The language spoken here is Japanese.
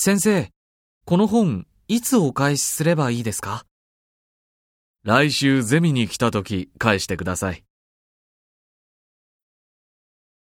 先生、この本、いつお返しすればいいですか？来週ゼミに来た時返してください。